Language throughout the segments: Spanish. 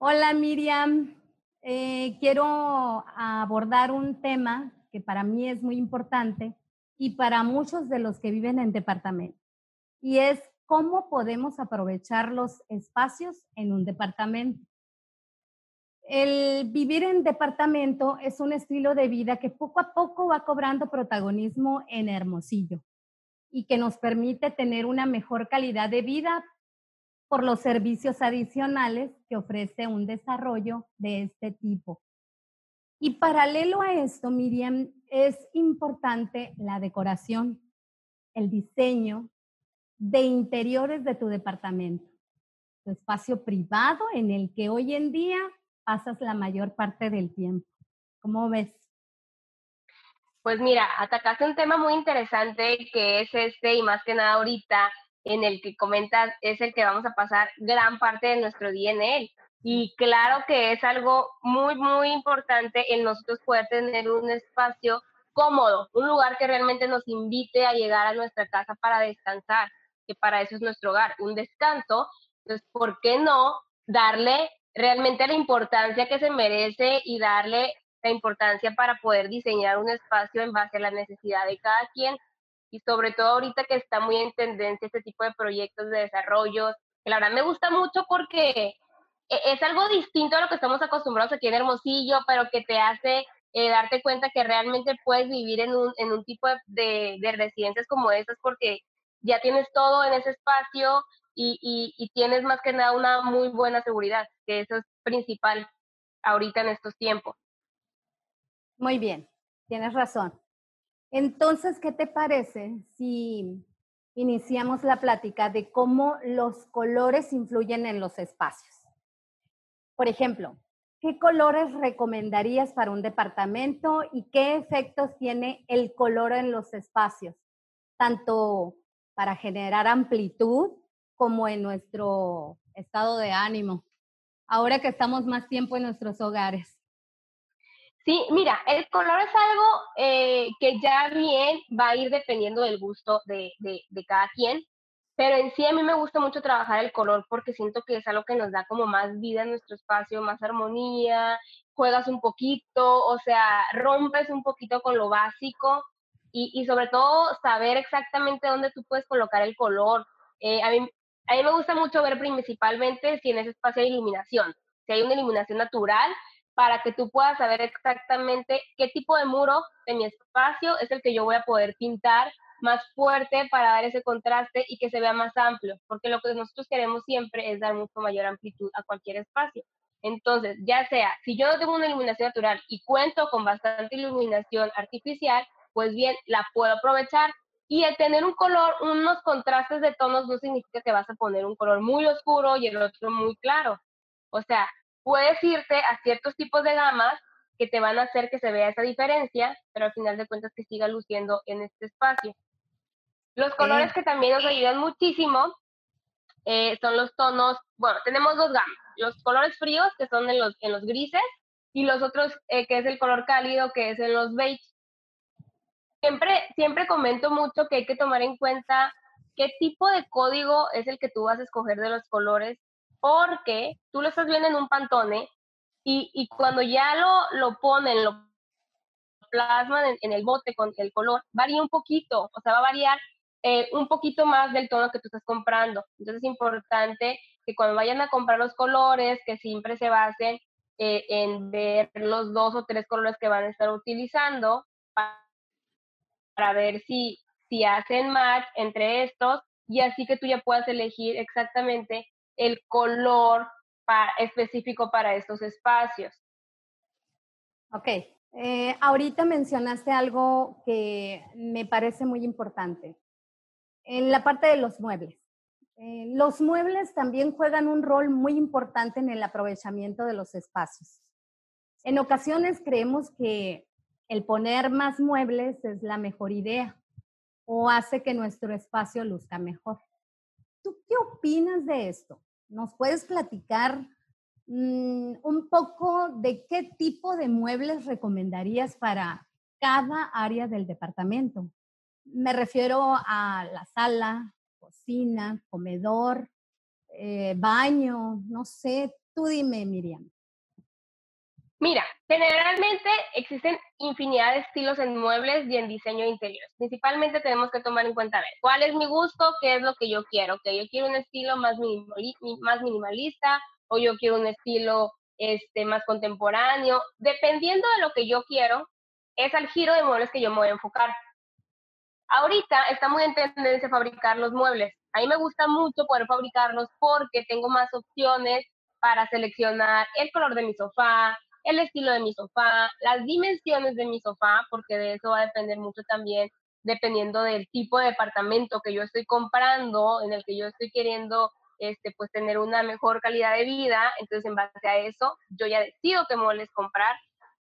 Hola Miriam, eh, quiero abordar un tema que para mí es muy importante y para muchos de los que viven en departamento. Y es cómo podemos aprovechar los espacios en un departamento. El vivir en departamento es un estilo de vida que poco a poco va cobrando protagonismo en Hermosillo y que nos permite tener una mejor calidad de vida por los servicios adicionales que ofrece un desarrollo de este tipo. Y paralelo a esto, Miriam, es importante la decoración, el diseño de interiores de tu departamento, tu espacio privado en el que hoy en día pasas la mayor parte del tiempo. ¿Cómo ves? Pues mira, atacaste un tema muy interesante que es este y más que nada ahorita en el que comentas es el que vamos a pasar gran parte de nuestro día en él. Y claro que es algo muy, muy importante el nosotros poder tener un espacio cómodo, un lugar que realmente nos invite a llegar a nuestra casa para descansar, que para eso es nuestro hogar, un descanso. Entonces, ¿por qué no darle realmente la importancia que se merece y darle la importancia para poder diseñar un espacio en base a la necesidad de cada quien y sobre todo ahorita que está muy en tendencia este tipo de proyectos de desarrollo, que la verdad me gusta mucho porque e, es algo distinto a lo que estamos acostumbrados aquí en Hermosillo, pero que te hace eh, darte cuenta que realmente puedes vivir en un, en un tipo de, de, residencias como esas porque ya tienes todo en ese espacio y, y, y tienes más que nada una muy buena seguridad, que eso es principal ahorita en estos tiempos. Muy bien, tienes razón. Entonces, ¿qué te parece si iniciamos la plática de cómo los colores influyen en los espacios? Por ejemplo, ¿qué colores recomendarías para un departamento y qué efectos tiene el color en los espacios? Tanto para generar amplitud como en nuestro estado de ánimo, ahora que estamos más tiempo en nuestros hogares. Sí, mira, el color es algo eh, que ya bien va a ir dependiendo del gusto de, cada quien, pero en sí a mí me gusta mucho trabajar el color porque siento que es algo que nos da como más vida en nuestro espacio, más armonía, juegas un poquito, o sea, rompes un poquito con lo básico y, y sobre todo saber exactamente dónde tú puedes colocar el color. Eh, a, mí, a mí me gusta mucho ver principalmente si en ese espacio hay iluminación, si hay una iluminación natural para que tú puedas saber exactamente qué tipo de muro de mi espacio es el que yo voy a poder pintar más fuerte para dar ese contraste y que se vea más amplio, porque lo que nosotros queremos siempre es dar mucho mayor amplitud a cualquier espacio. Entonces, ya sea, si yo no tengo una iluminación natural y cuento con bastante iluminación artificial, pues bien, la puedo aprovechar. Y el tener un color, unos contrastes de tonos no significa que vas a poner un color muy oscuro y el otro muy claro. O sea, puedes irte a ciertos tipos de gamas que te van a hacer que se vea esa diferencia, pero al final de cuentas que siga luciendo en este espacio. Los colores que también nos ayudan muchísimo eh, son los tonos, bueno, tenemos dos gamas, los colores fríos que son en los, en los grises y los otros eh, que es el color cálido que es en los beige. Siempre, siempre comento mucho que hay que tomar en cuenta qué tipo de código es el que tú vas a escoger de los colores porque tú lo estás viendo en un pantone y, y cuando ya lo, lo ponen, lo plasman en, el bote con el color, varía un poquito, o sea, va a variar eh, un poquito más del tono que tú estás comprando. Entonces es importante que cuando vayan a comprar los colores, que siempre se basen eh, en ver los dos o tres colores que van a estar utilizando para, para ver si, si hacen match entre estos y así que tú ya puedas elegir exactamente el color específico para estos espacios. Ok, eh, ahorita mencionaste algo que me parece muy importante, en la parte de los muebles. Eh, los muebles también juegan un rol muy importante en el aprovechamiento de los espacios. En ocasiones creemos que el poner más muebles es la mejor idea o hace que nuestro espacio luzca mejor. ¿Tú qué opinas de esto? ¿Nos puedes platicar mm, un poco de qué tipo de muebles recomendarías para cada área del departamento? Me refiero a la sala, cocina, comedor, eh, baño, no sé. Tú dime, Miriam. Mira, generalmente existen infinidad de estilos en muebles y en diseño de interiores. Principalmente tenemos que tomar en cuenta, a ver, cuál es mi gusto, qué es lo que yo quiero. Que yo quiero un estilo más, minimalista o yo quiero un estilo este, más contemporáneo. Dependiendo de lo que yo quiero, es al giro de muebles que yo me voy a enfocar. Ahorita está muy en tendencia fabricar los muebles. A mí me gusta mucho poder fabricarlos porque tengo más opciones para seleccionar el color de mi sofá, el estilo de mi sofá, las dimensiones de mi sofá, porque de eso va a depender mucho también, dependiendo del tipo de departamento que yo estoy comprando, en el que yo estoy queriendo este, pues tener una mejor calidad de vida. Entonces, en base a eso, yo ya decido qué muebles comprar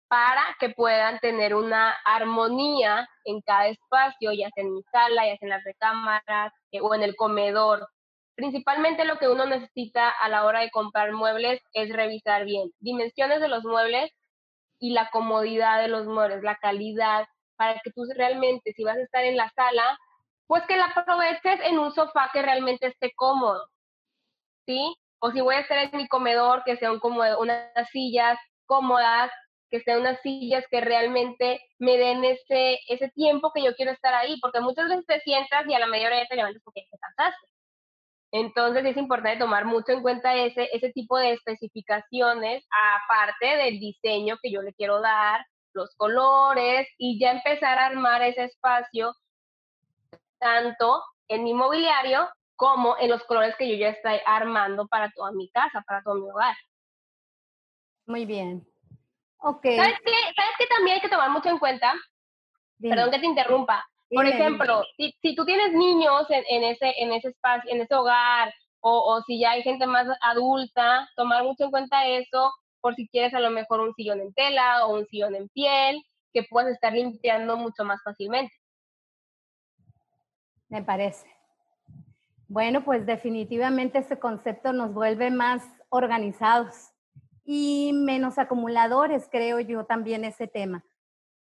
para que puedan tener una armonía en cada espacio, ya sea en mi sala, ya sea en las recámaras eh, o en el comedor. Principalmente lo que uno necesita a la hora de comprar muebles es revisar bien dimensiones de los muebles y la comodidad de los muebles, la calidad, para que tú realmente, si vas a estar en la sala, pues que la aproveches en un sofá que realmente esté cómodo, ¿sí? O si voy a estar en mi comedor, que sean como unas sillas cómodas, que sean unas sillas que realmente me den ese, tiempo que yo quiero estar ahí, porque muchas veces te sientas y a la media hora te levantas porque te cansaste. Entonces es importante tomar mucho en cuenta ese, ese tipo de especificaciones, aparte del diseño que yo le quiero dar, los colores y ya empezar a armar ese espacio tanto en mi mobiliario como en los colores que yo ya estoy armando para toda mi casa, para todo mi hogar. Muy bien. Okay. ¿Sabes qué? ¿Sabes qué también hay que tomar mucho en cuenta? Perdón que te interrumpa. Por ejemplo, si, si, tú tienes niños en, en, ese, en ese espacio, en ese hogar, o, o, si ya hay gente más adulta, tomar mucho en cuenta eso, por si quieres a lo mejor un sillón en tela o un sillón en piel, que puedas estar limpiando mucho más fácilmente. Me parece. Bueno, pues definitivamente este concepto nos vuelve más organizados y menos acumuladores, creo yo también ese tema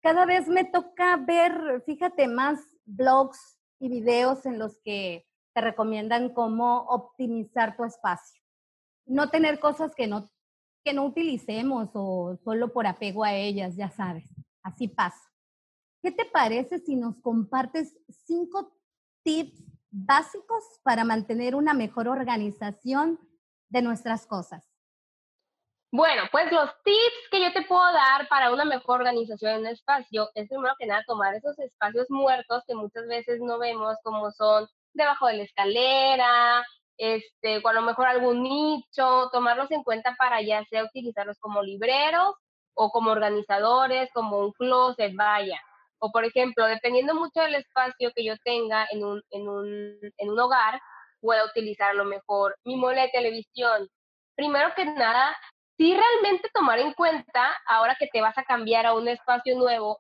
cada vez me toca ver, fíjate, más blogs y videos en los que te recomiendan cómo optimizar tu espacio. No tener cosas que no, que no utilicemos o solo por apego a ellas, ya sabes, así pasa. ¿Qué te parece si nos compartes cinco tips básicos para mantener una mejor organización de nuestras cosas? Bueno, pues los tips que yo te puedo dar para una mejor organización en un espacio es primero que nada tomar esos espacios muertos que muchas veces no vemos como son debajo de la escalera, este, o a lo mejor algún nicho, tomarlos en cuenta para ya sea utilizarlos como libreros o como organizadores, como un closet, vaya. O por ejemplo, dependiendo mucho del espacio que yo tenga en un, en un, en un hogar, puedo utilizar a lo mejor mi mueble de televisión. Primero que nada, sí realmente tomar en cuenta, ahora que te vas a cambiar a un espacio nuevo,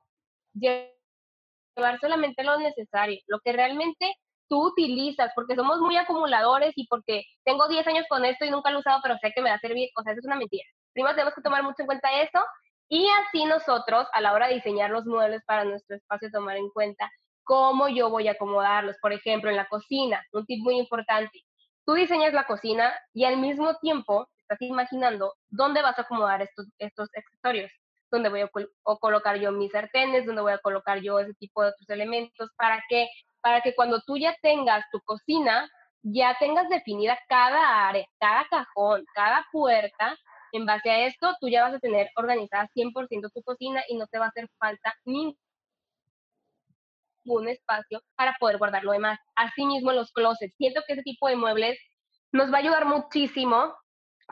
llevar solamente lo necesario, lo que realmente tú utilizas, porque somos muy acumuladores y porque tengo 10 años con esto y nunca lo he usado, pero sé que me va a servir, o sea, eso es una mentira. Primero tenemos que tomar mucho en cuenta eso y así nosotros, a la hora de diseñar los muebles para nuestro espacio, tomar en cuenta cómo yo voy a acomodarlos. Por ejemplo, en la cocina, un tip muy importante. Tú diseñas la cocina y al mismo tiempo estás imaginando dónde vas a acomodar estos, estos accesorios, dónde voy a colocar yo mis sartenes, dónde voy a colocar yo ese tipo de otros elementos, para que, para que cuando tú ya tengas tu cocina, ya tengas definida cada área, cada cajón, cada puerta, en base a esto, tú ya vas a tener organizada 100% tu cocina y no te va a hacer falta ningún espacio para poder guardar lo demás. Asimismo, los closets. Siento que ese tipo de muebles nos va a ayudar muchísimo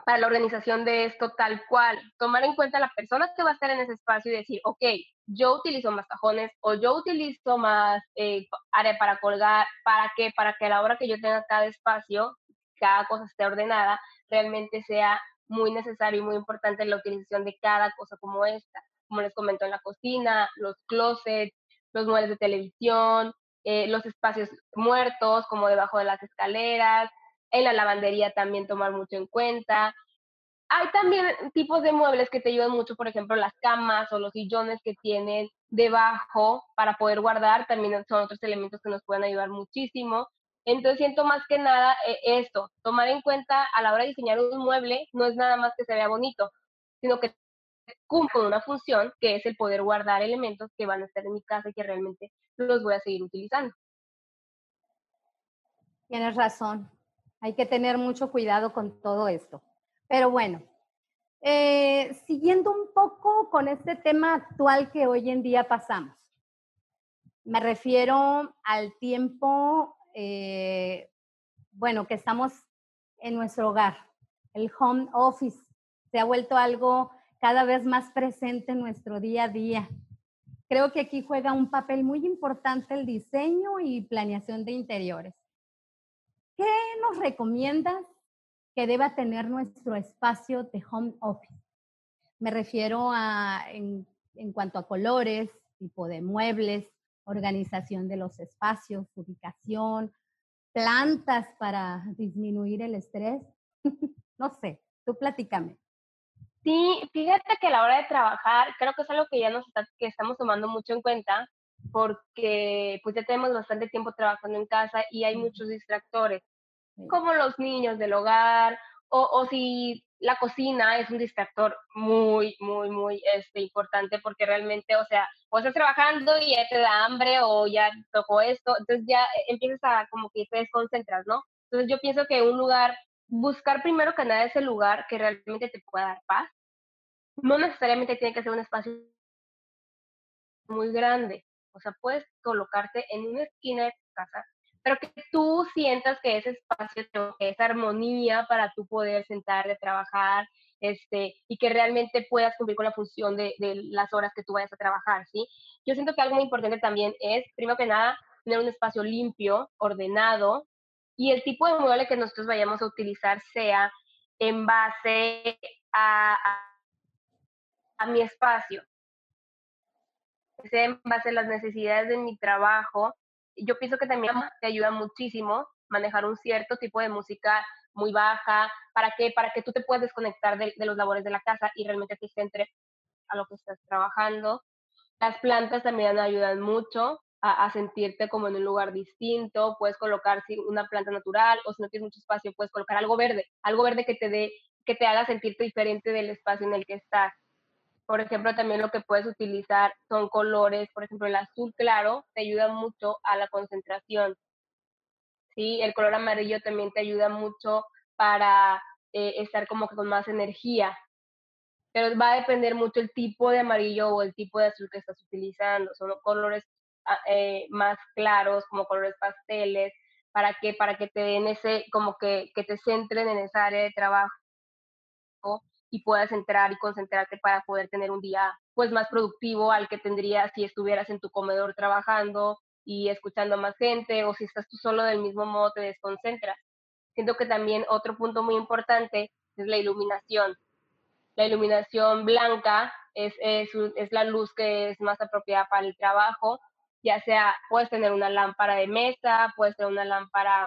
para la organización de esto tal cual, tomar en cuenta la persona que va a estar en ese espacio y decir, ok, yo utilizo más cajones o yo utilizo más eh, área para colgar, ¿para qué? Para que a la hora que yo tenga cada espacio, cada cosa esté ordenada, realmente sea muy necesario y muy importante la utilización de cada cosa como esta. Como les comento en la cocina, los closets, los muebles de televisión, eh, los espacios muertos como debajo de las escaleras, en la lavandería también tomar mucho en cuenta. Hay también tipos de muebles que te ayudan mucho, por ejemplo, las camas o los sillones que tienen debajo para poder guardar, también son otros elementos que nos pueden ayudar muchísimo. Entonces siento más que nada eh, esto, tomar en cuenta a la hora de diseñar un mueble, no es nada más que se vea bonito, sino que cumple una función que es el poder guardar elementos que van a estar en mi casa y que realmente los voy a seguir utilizando. Tienes razón, hay que tener mucho cuidado con todo esto. Pero bueno, eh, siguiendo un poco con este tema actual que hoy en día pasamos. Me refiero al tiempo eh, bueno, que estamos en nuestro hogar. El home office se ha vuelto algo cada vez más presente en nuestro día a día. Creo que aquí juega un papel muy importante el diseño y planeación de interiores. ¿Qué nos recomiendas que deba tener nuestro espacio de home office? Me refiero a en, cuanto a colores, tipo de muebles, organización de los espacios, ubicación, plantas para disminuir el estrés. no sé, tú platícame. Sí, fíjate que a la hora de trabajar, creo que es algo que ya nos está, que estamos tomando mucho en cuenta, porque pues ya tenemos bastante tiempo trabajando en casa y hay muchos distractores, como los niños del hogar, o, o si la cocina es un distractor muy, muy, muy este, importante porque realmente, o sea, o estás trabajando y ya te da hambre o ya tocó esto, entonces ya empiezas a como que te desconcentras, ¿no? Entonces yo pienso que un lugar, buscar primero que nada ese lugar que realmente te pueda dar paz, no necesariamente tiene que ser un espacio muy grande, o sea, puedes colocarte en una esquina de tu casa pero que tú sientas que ese espacio, que esa armonía para tú poder sentarte, trabajar, este, y que realmente puedas cumplir con la función de, las horas que tú vayas a trabajar, ¿sí? Yo siento que algo muy importante también es, primero que nada, tener un espacio limpio, ordenado, y el tipo de mueble que nosotros vayamos a utilizar sea en base a, mi espacio, en base a las necesidades de mi trabajo, yo pienso que también te ayuda muchísimo manejar un cierto tipo de música muy baja, ¿para qué? Para que tú te puedas desconectar de, los labores de la casa y realmente te centres a lo que estás trabajando. Las plantas también ayudan mucho a, sentirte como en un lugar distinto, puedes colocar una planta natural o si no tienes mucho espacio puedes colocar algo verde, algo verde que te dé que te haga sentirte diferente del espacio en el que estás. Por ejemplo, también lo que puedes utilizar son colores, por ejemplo, el azul claro te ayuda mucho a la concentración. ¿sí? El color amarillo también te ayuda mucho para eh, estar como que con más energía. Pero va a depender mucho el tipo de amarillo o el tipo de azul que estás utilizando. Son colores ah, eh, más claros, como colores pasteles, para que, para que te den ese, como que, que te centren en esa área de trabajo y puedas entrar y concentrarte para poder tener un día pues más productivo al que tendrías si estuvieras en tu comedor trabajando y escuchando a más gente o si estás tú solo del mismo modo te desconcentras. Siento que también otro punto muy importante es la iluminación. La iluminación blanca es, es, es la luz que es más apropiada para el trabajo, ya sea puedes tener una lámpara de mesa, puedes tener una lámpara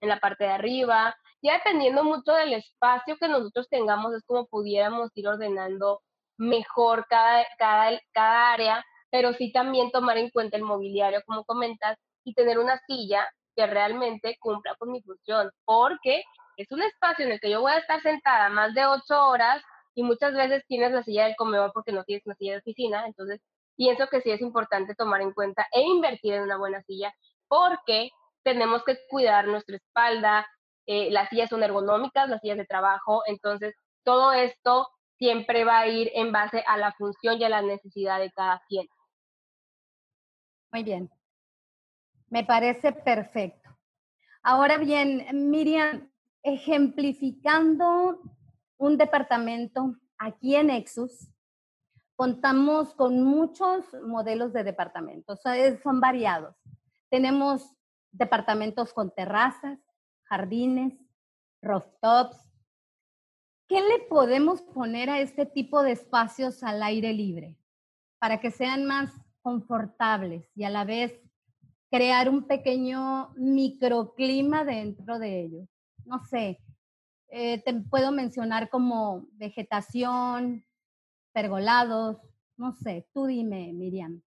en la parte de arriba, ya dependiendo mucho del espacio que nosotros tengamos, es como pudiéramos ir ordenando mejor cada, cada, cada área, pero sí también tomar en cuenta el mobiliario, como comentas, y tener una silla que realmente cumpla con mi función, porque es un espacio en el que yo voy a estar sentada más de ocho horas y muchas veces tienes la silla del comedor porque no tienes una silla de oficina, entonces pienso que sí es importante tomar en cuenta e invertir en una buena silla, porque tenemos que cuidar nuestra espalda, eh, las sillas son ergonómicas, las sillas de trabajo, entonces todo esto siempre va a ir en base a la función y a la necesidad de cada quien. Muy bien, me parece perfecto. Ahora bien, Miriam, ejemplificando un departamento aquí en Nexus, contamos con muchos modelos de departamentos, son variados. Tenemos departamentos con terrazas, jardines, rooftops. ¿Qué le podemos poner a este tipo de espacios al aire libre para que sean más confortables y a la vez crear un pequeño microclima dentro de ellos? No sé, eh, te puedo mencionar como vegetación, pergolados, no sé, tú dime, Miriam.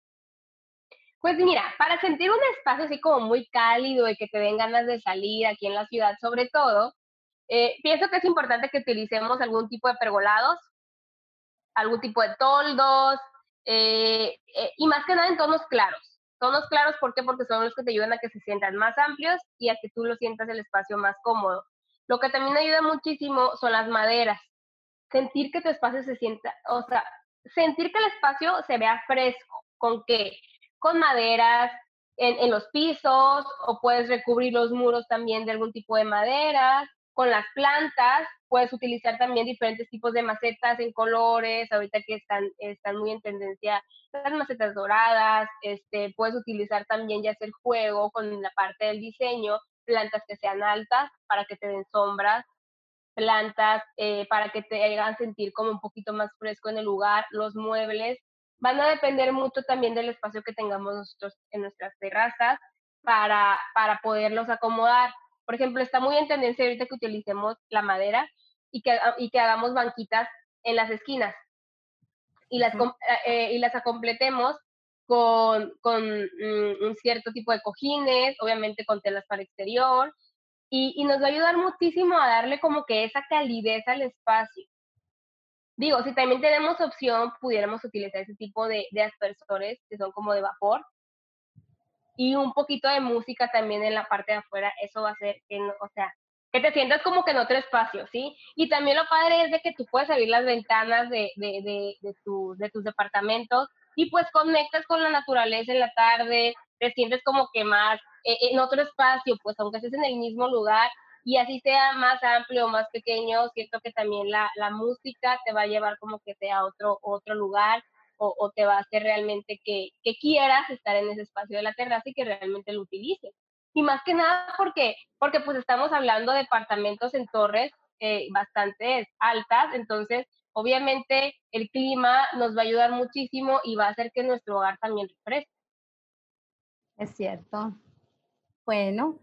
Pues mira, para sentir un espacio así como muy cálido y que te den ganas de salir aquí en la ciudad, sobre todo, eh, pienso que es importante que utilicemos algún tipo de pergolados, algún tipo de toldos, eh, eh, y más que nada en tonos claros. Tonos claros, ¿por qué? Porque son los que te ayudan a que se sientan más amplios y a que tú lo sientas el espacio más cómodo. Lo que también ayuda muchísimo son las maderas. Sentir que tu espacio se sienta, o sea, sentir que el espacio se vea fresco. ¿Con qué? Con maderas en, los pisos o puedes recubrir los muros también de algún tipo de maderas. Con las plantas, puedes utilizar también diferentes tipos de macetas en colores, ahorita que están, están muy en tendencia las macetas doradas, este, puedes utilizar también ya hacer juego con la parte del diseño, plantas que sean altas para que te den sombras, plantas eh, para que te hagan sentir como un poquito más fresco en el lugar, los muebles, van a depender mucho también del espacio que tengamos nosotros en nuestras terrazas para, para poderlos acomodar. Por ejemplo, está muy en tendencia ahorita que utilicemos la madera y que, y que hagamos banquitas en las esquinas y las, eh, y las acompletemos con, con mm, un cierto tipo de cojines, obviamente con telas para exterior, y, y, nos va a ayudar muchísimo a darle como que esa calidez al espacio. Digo, si también tenemos opción, pudiéramos utilizar ese tipo de, de aspersores que son como de vapor, y un poquito de música también en la parte de afuera, eso va a hacer que, o sea, que te sientas como que en otro espacio, ¿sí? Y también lo padre es de que tú puedes abrir las ventanas de, de, de, de, tu, de tus departamentos y pues conectas con la naturaleza en la tarde, te sientes como que más eh, en otro espacio, pues aunque estés en el mismo lugar y así sea más amplio o más pequeño, siento que también la, la música te va a llevar como que sea otro, otro lugar o, te va a hacer realmente que, que, quieras estar en ese espacio de la terraza y que realmente lo utilices. Y más que nada porque, porque pues estamos hablando de departamentos en torres eh, bastante altas, entonces obviamente el clima nos va a ayudar muchísimo y va a hacer que nuestro hogar también refresque. Es cierto. Bueno,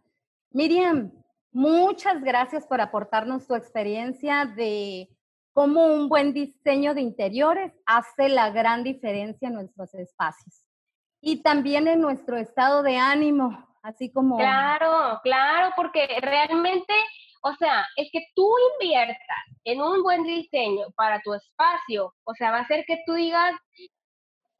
Miriam, muchas gracias por aportarnos tu experiencia de cómo un buen diseño de interiores hace la gran diferencia en nuestros espacios. Y también en nuestro estado de ánimo, así como... Claro, claro, porque realmente, o sea, es que tú inviertas en un buen diseño para tu espacio, o sea, va a hacer que tú digas,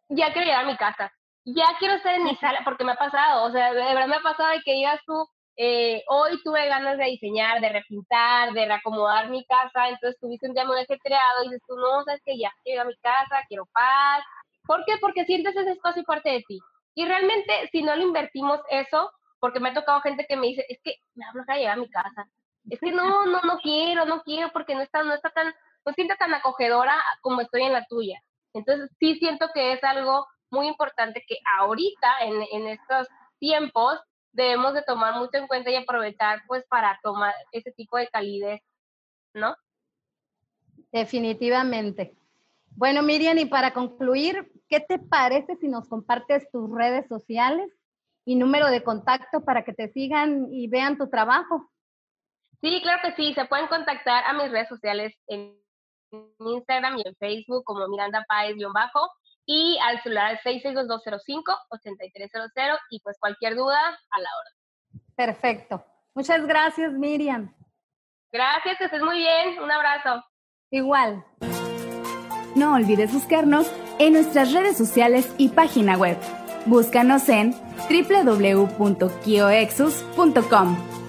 ya quiero llegar a mi casa, ya quiero estar en mi sala, porque me ha pasado, o sea, de verdad me ha pasado de que digas tú, eh, hoy tuve ganas de diseñar, de repintar, de reacomodar mi casa, entonces tuviste un día muy ajetreado y dices tú, no, sabes que ya quiero a mi casa, quiero paz. ¿Por qué? Porque sientes ese espacio parte de ti. Y realmente, si no lo invertimos eso, porque me ha tocado gente que me dice, es que me hablo a llegar a mi casa. Es que no, no, no quiero, no quiero, porque no está, no está tan, no siento tan acogedora como estoy en la tuya. Entonces, sí siento que es algo muy importante que ahorita, en, en estos tiempos, debemos de tomar mucho en cuenta y aprovechar pues para tomar ese tipo de calidez, ¿no? Definitivamente. Bueno, Miriam, y para concluir, ¿qué te parece si nos compartes tus redes sociales y número de contacto para que te sigan y vean tu trabajo? Sí, claro que sí. Se pueden contactar a mis redes sociales en Instagram y en Facebook como Miranda Páez-bajo y al celular 662-205-8300 y pues cualquier duda a la hora. Perfecto. Muchas gracias, Miriam. Gracias, que estés muy bien. Un abrazo. Igual. No olvides buscarnos en nuestras redes sociales y página web. Búscanos en www.kioexus.com.